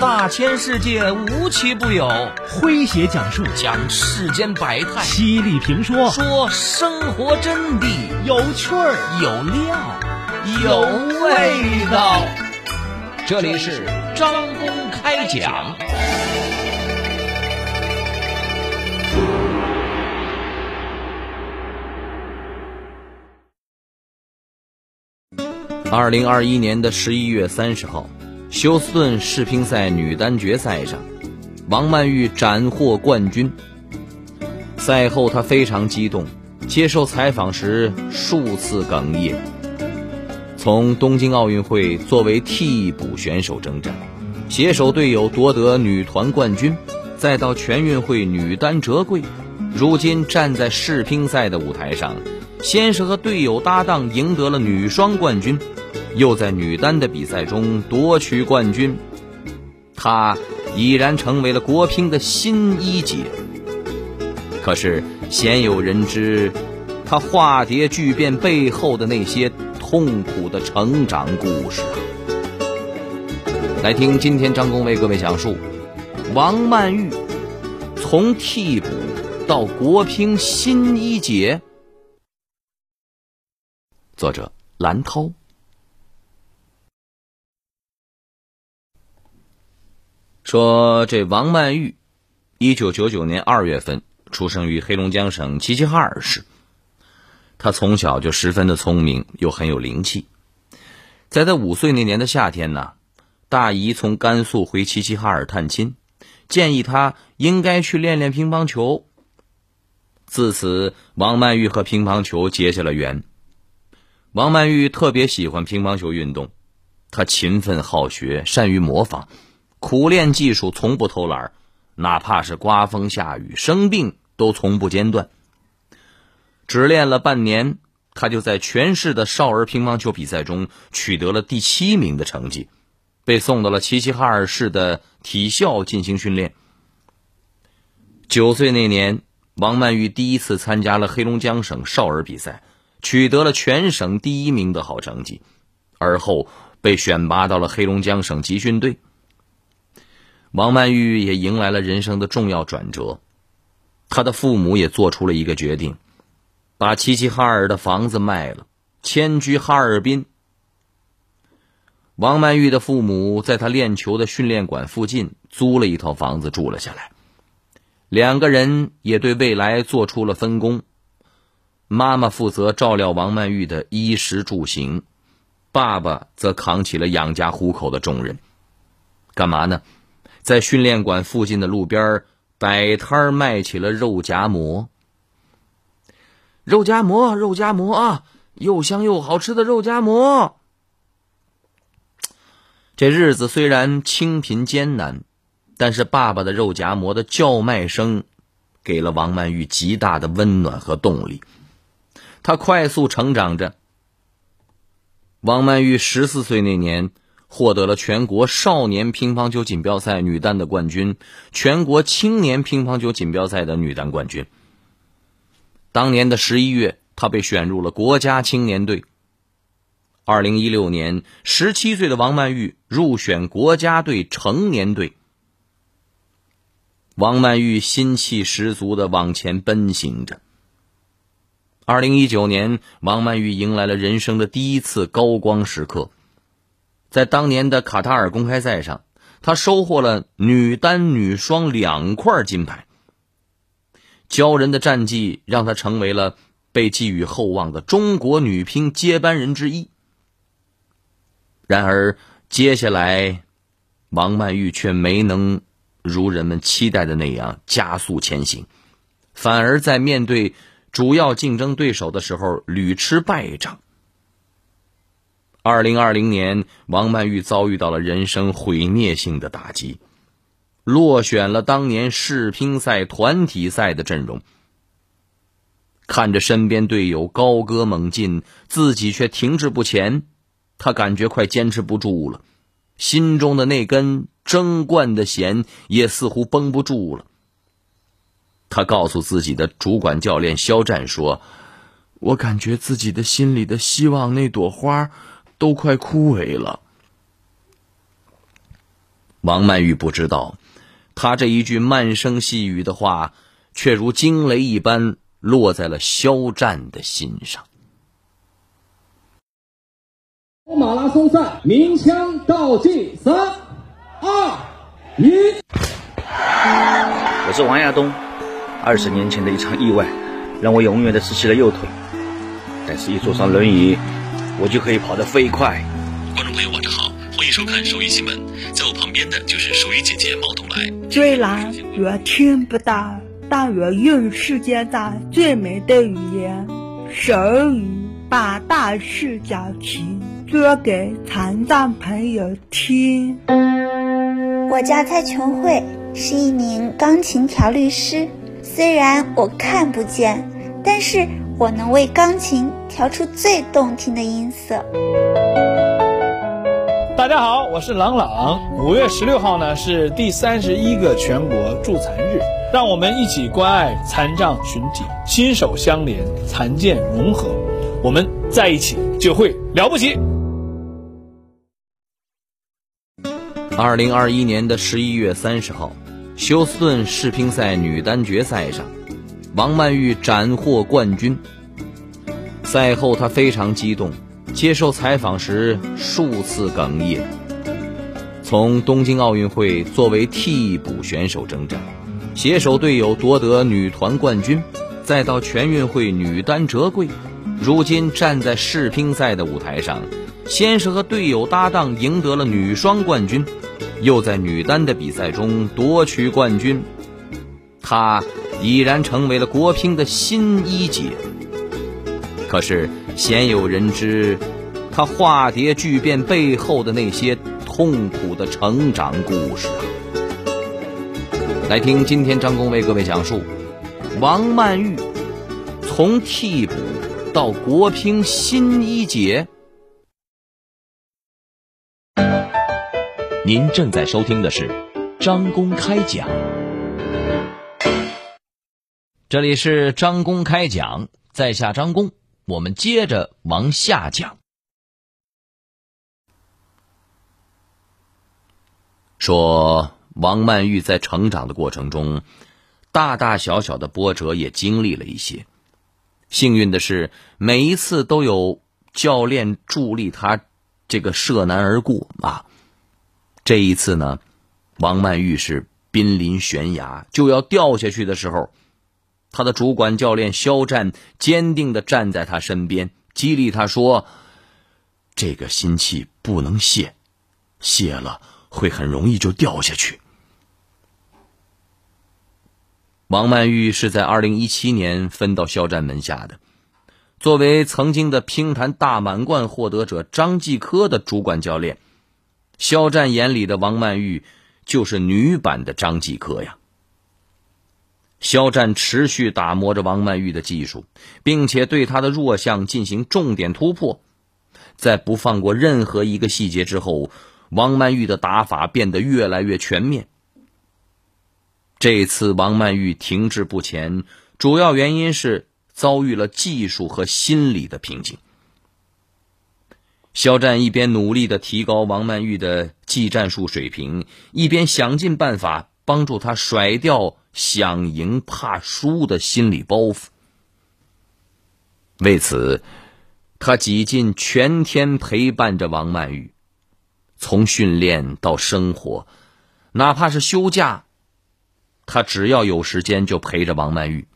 大千世界无奇不有，诙谐讲述讲世间百态，犀利评说说生活真谛，有趣儿有料，有味道。这里是张公开讲。二零二一年的十一月三十号。休斯顿世乒赛女单决赛上，王曼玉斩获冠军。赛后，她非常激动，接受采访时数次哽咽。从东京奥运会作为替补选手征战，携手队友夺得女团冠军，再到全运会女单折桂，如今站在世乒赛的舞台上，先是和队友搭档赢得了女双冠军。又在女单的比赛中夺取冠军，她已然成为了国乒的新一姐。可是鲜有人知，她化蝶巨变背后的那些痛苦的成长故事。来听今天张工为各位讲述王曼玉从替补到国乒新一姐。作者兰涛。说这王曼玉，一九九九年二月份出生于黑龙江省齐齐哈尔市。她从小就十分的聪明，又很有灵气。在她五岁那年的夏天呢，大姨从甘肃回齐齐哈尔探亲，建议她应该去练练乒乓球。自此，王曼玉和乒乓球结下了缘。王曼玉特别喜欢乒乓球运动，她勤奋好学，善于模仿。苦练技术，从不偷懒哪怕是刮风下雨、生病，都从不间断。只练了半年，他就在全市的少儿乒乓球比赛中取得了第七名的成绩，被送到了齐齐哈尔市的体校进行训练。九岁那年，王曼玉第一次参加了黑龙江省少儿比赛，取得了全省第一名的好成绩，而后被选拔到了黑龙江省集训队。王曼玉也迎来了人生的重要转折，她的父母也做出了一个决定，把齐齐哈尔的房子卖了，迁居哈尔滨。王曼玉的父母在她练球的训练馆附近租了一套房子住了下来，两个人也对未来做出了分工，妈妈负责照料王曼玉的衣食住行，爸爸则扛起了养家糊口的重任，干嘛呢？在训练馆附近的路边摆摊卖起了肉夹馍。肉夹馍，肉夹馍啊，又香又好吃的肉夹馍。这日子虽然清贫艰难，但是爸爸的肉夹馍的叫卖声，给了王曼玉极大的温暖和动力。她快速成长着。王曼玉十四岁那年。获得了全国少年乒乓球锦标赛女单的冠军，全国青年乒乓球锦标赛的女单冠军。当年的十一月，她被选入了国家青年队。二零一六年，十七岁的王曼玉入选国家队成年队。王曼玉心气十足的往前奔行着。二零一九年，王曼玉迎来了人生的第一次高光时刻。在当年的卡塔尔公开赛上，她收获了女单、女双两块金牌。骄人的战绩让她成为了被寄予厚望的中国女乒接班人之一。然而，接下来，王曼玉却没能如人们期待的那样加速前行，反而在面对主要竞争对手的时候屡吃败仗。二零二零年，王曼玉遭遇到了人生毁灭性的打击，落选了当年世乒赛团体赛的阵容。看着身边队友高歌猛进，自己却停滞不前，他感觉快坚持不住了，心中的那根争冠的弦也似乎绷不住了。他告诉自己的主管教练肖战说：“我感觉自己的心里的希望那朵花。”都快枯萎了。王曼玉不知道，她这一句慢声细语的话，却如惊雷一般落在了肖战的心上。马拉松赛鸣枪倒计，三、二、一。我是王亚东。二十年前的一场意外，让我永远的失去了右腿。但是，一坐上轮椅，我就可以跑得飞快。观众朋友，晚上好，欢迎收看《手语新闻》。在我旁边的就是手语姐姐毛冬来。虽然我听不到，但我用世界上最美的语言——手语，把大事小情说给残障朋友听。我叫蔡琼慧，是一名钢琴调律师。虽然我看不见，但是我能为钢琴调出最动听的音色。大家好，我是朗朗。五月十六号呢是第三十一个全国助残日，让我们一起关爱残障群体，心手相连，残健融合，我们在一起就会了不起。二零二一年的十一月三十号。休斯顿世乒赛女单决赛上，王曼玉斩获冠军。赛后，她非常激动，接受采访时数次哽咽。从东京奥运会作为替补选手征战，携手队友夺得女团冠军，再到全运会女单折桂，如今站在世乒赛的舞台上，先是和队友搭档赢得了女双冠军。又在女单的比赛中夺取冠军，她已然成为了国乒的新一姐。可是鲜有人知，她化蝶巨变背后的那些痛苦的成长故事啊！来听今天张工为各位讲述王曼玉从替补到国乒新一姐。您正在收听的是张公开讲，这里是张公开讲，在下张公，我们接着往下讲。说王曼玉在成长的过程中，大大小小的波折也经历了一些。幸运的是，每一次都有教练助力她，这个涉难而过啊。这一次呢，王曼玉是濒临悬崖就要掉下去的时候，他的主管教练肖战坚定的站在他身边，激励他说：“这个心气不能泄，泄了会很容易就掉下去。”王曼玉是在二零一七年分到肖战门下的，作为曾经的乒坛大满贯获得者张继科的主管教练。肖战眼里的王曼玉，就是女版的张继科呀。肖战持续打磨着王曼玉的技术，并且对她的弱项进行重点突破，在不放过任何一个细节之后，王曼玉的打法变得越来越全面。这次王曼玉停滞不前，主要原因是遭遇了技术和心理的瓶颈。肖战一边努力的提高王曼玉的技战术水平，一边想尽办法帮助她甩掉想赢怕输的心理包袱。为此，他几近全天陪伴着王曼玉，从训练到生活，哪怕是休假，他只要有时间就陪着王曼玉。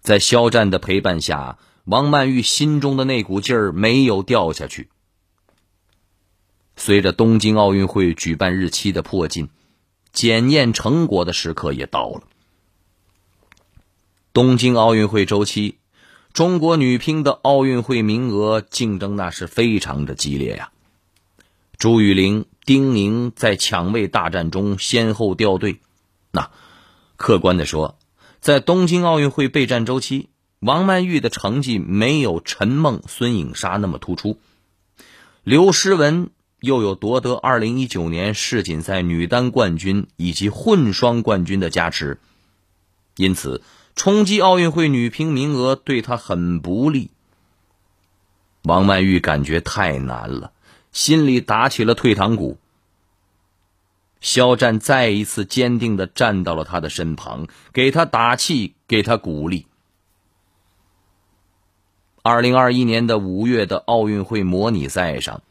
在肖战的陪伴下。王曼玉心中的那股劲儿没有掉下去。随着东京奥运会举办日期的迫近，检验成果的时刻也到了。东京奥运会周期，中国女乒的奥运会名额竞争那是非常的激烈呀。朱雨玲、丁宁在抢位大战中先后掉队。那客观的说，在东京奥运会备战周期。王曼玉的成绩没有陈梦、孙颖莎那么突出，刘诗雯又有夺得二零一九年世锦赛女单冠军以及混双冠军的加持，因此冲击奥运会女乒名额对她很不利。王曼玉感觉太难了，心里打起了退堂鼓。肖战再一次坚定的站到了她的身旁，给她打气，给她鼓励。二零二一年的五月的奥运会模拟赛上，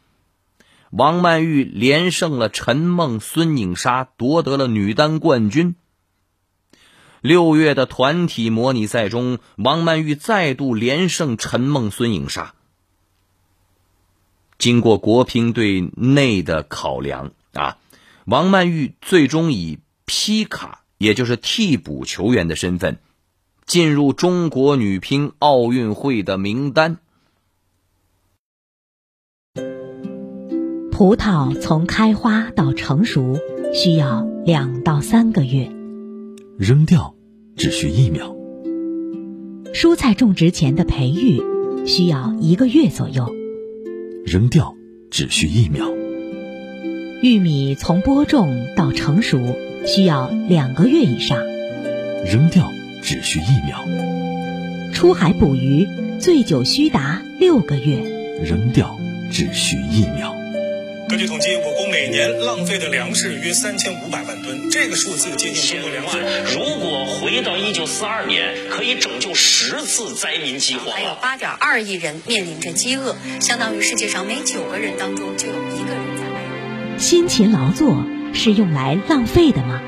王曼玉连胜了陈梦、孙颖莎，夺得了女单冠军。六月的团体模拟赛中，王曼玉再度连胜陈梦、孙颖莎。经过国乒队内的考量啊，王曼玉最终以皮卡，也就是替补球员的身份。进入中国女乒奥运会的名单。葡萄从开花到成熟需要两到三个月，扔掉只需一秒。蔬菜种植前的培育需要一个月左右，扔掉只需一秒。玉米从播种到成熟需要两个月以上，扔掉。只需一秒，出海捕鱼最久需达六个月，扔掉只需一秒。根据统计，我国每年浪费的粮食约三千五百万吨，这个数字接近中国粮食。如果回到一九四二年，可以拯救十次灾民饥荒。还有八点二亿人面临着饥饿，相当于世界上每九个人当中就有一个人在外。辛勤劳作是用来浪费的吗？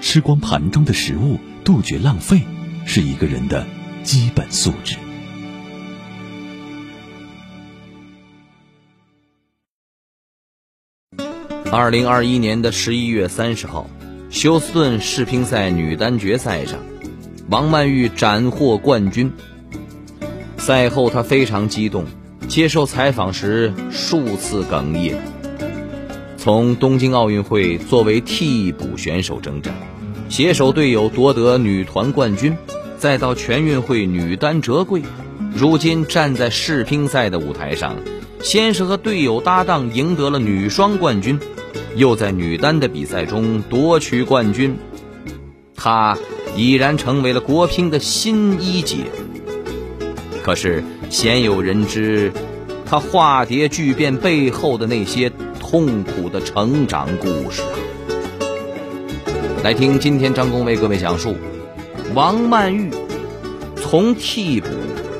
吃光盘中的食物。杜绝浪费是一个人的基本素质。二零二一年的十一月三十号，休斯顿世乒赛女单决赛上，王曼玉斩获冠军。赛后，她非常激动，接受采访时数次哽咽。从东京奥运会作为替补选手征战。携手队友夺得女团冠军，再到全运会女单折桂，如今站在世乒赛的舞台上，先是和队友搭档赢得了女双冠军，又在女单的比赛中夺取冠军，她已然成为了国乒的新一姐。可是鲜有人知，她化蝶巨变背后的那些痛苦的成长故事。来听今天张工为各位讲述王曼玉从替补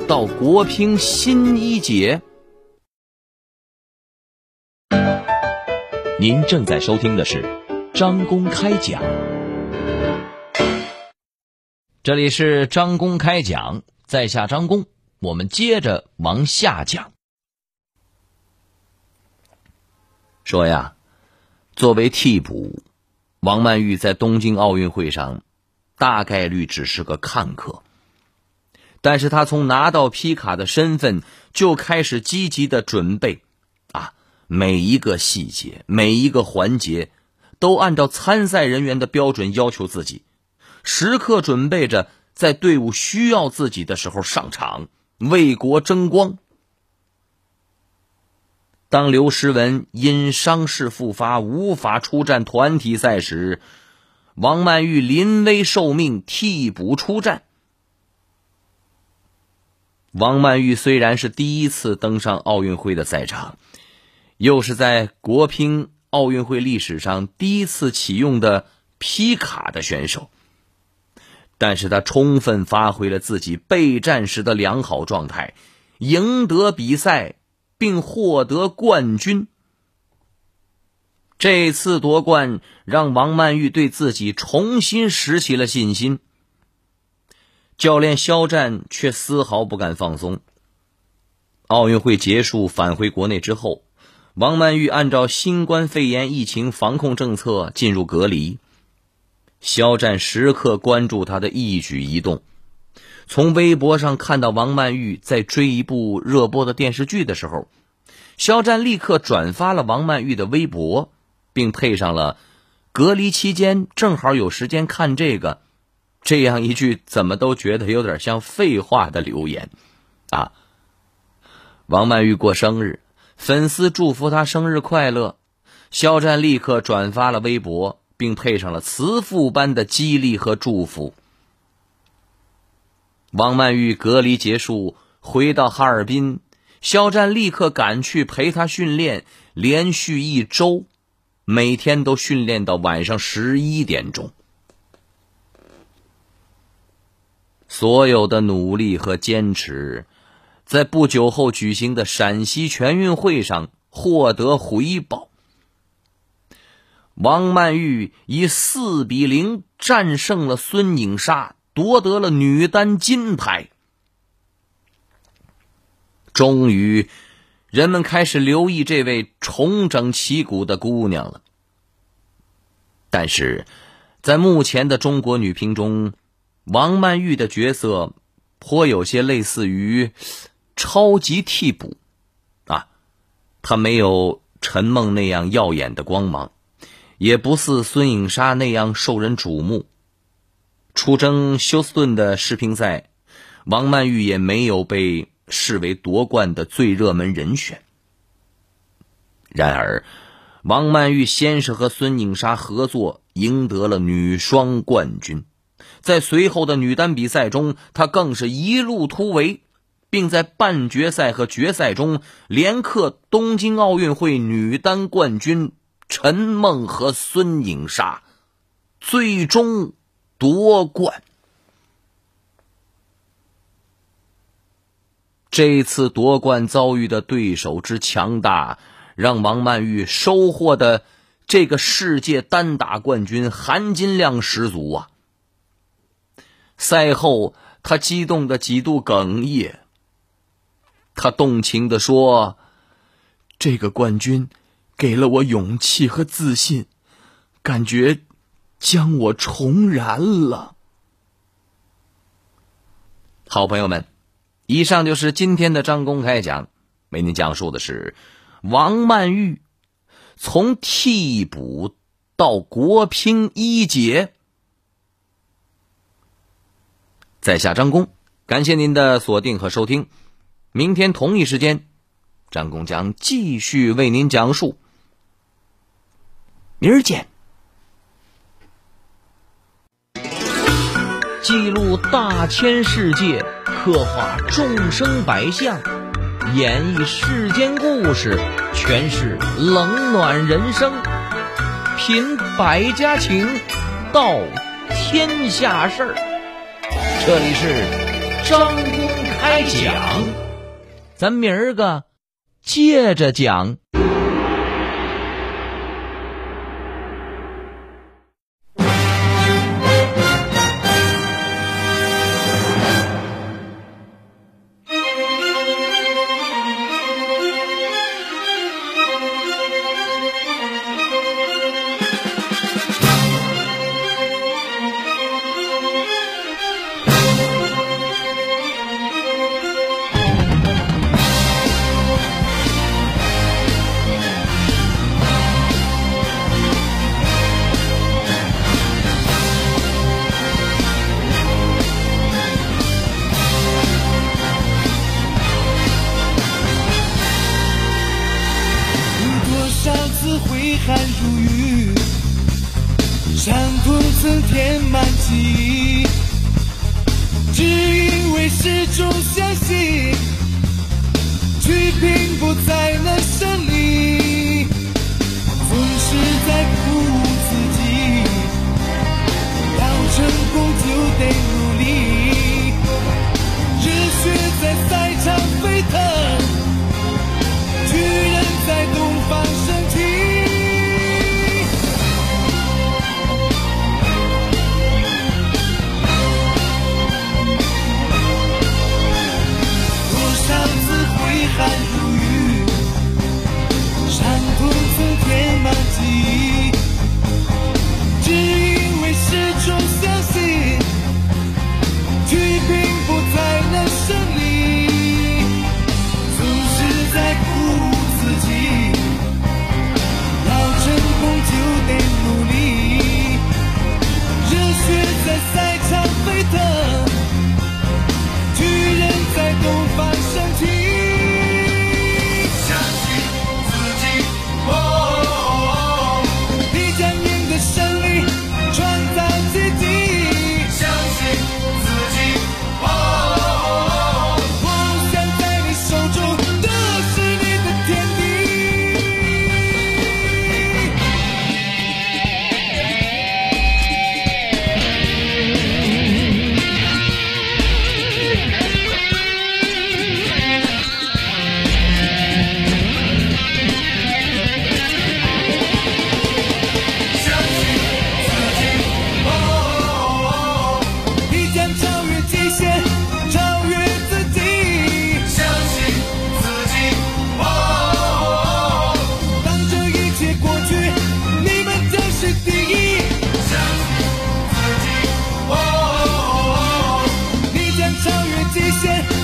到国乒新一姐。您正在收听的是张公开讲，这里是张公开讲，在下张工，我们接着往下讲。说呀，作为替补。王曼玉在东京奥运会上，大概率只是个看客。但是她从拿到皮卡的身份就开始积极的准备，每一个细节、每一个环节，都按照参赛人员的标准要求自己，时刻准备着在队伍需要自己的时候上场，为国争光。当刘诗雯因伤势复发无法出战团体赛时，王曼玉临危受命替补出战。王曼玉虽然是第一次登上奥运会的赛场，又是在国乒奥运会历史上第一次启用的皮卡的选手，但是他充分发挥了自己备战时的良好状态，赢得比赛。并获得冠军。这次夺冠让王曼玉对自己重新拾起了信心。教练肖战却丝毫不敢放松。奥运会结束返回国内之后，王曼玉按照新冠肺炎疫情防控政策进入隔离。肖战时刻关注她的一举一动。从微博上看到王曼玉在追一部热播的电视剧的时候，肖战立刻转发了王曼玉的微博，并配上了“隔离期间正好有时间看这个”这样一句怎么都觉得有点像废话的留言，啊！王曼玉过生日，粉丝祝福他生日快乐，肖战立刻转发了微博，并配上了慈父般的激励和祝福。王曼玉隔离结束，回到哈尔滨，肖战立刻赶去陪她训练，连续一周，每天都训练到晚上十一点钟。所有的努力和坚持，在不久后举行的陕西全运会上获得回报。王曼玉以四比零战胜了孙颖莎，夺得了女单金牌。终于，人们开始留意这位重整旗鼓的姑娘了。但是，在目前的中国女乒中，王曼玉的角色颇有些类似于超级替补啊，他没有陈梦那样耀眼的光芒，也不似孙颖莎那样受人瞩目。出征休斯顿的世乒赛，王曼玉也没有被。视为夺冠的最热门人选。然而，王曼玉先是和孙颖莎合作，赢得了女双冠军。在随后的女单比赛中，她更是一路突围，并在半决赛和决赛中连克东京奥运会女单冠军陈梦和孙颖莎，最终夺冠。这次夺冠遭遇的对手之强大，让王曼玉收获的这个世界单打冠军含金量十足啊！赛后，他激动的几度哽咽，他动情的说：“这个冠军给了我勇气和自信，感觉将我重燃了。”好朋友们。以上就是今天的张公开讲，为您讲述的是王曼玉从替补到国乒一姐。在下张工，感谢您的锁定和收听。明天同一时间，张工将继续为您讲述。明儿见。记录大千世界。刻画众生百相，演绎世间故事，诠释冷暖人生，品百家情，道天下事儿。这里是张公开讲，咱明儿个接着讲。谢谢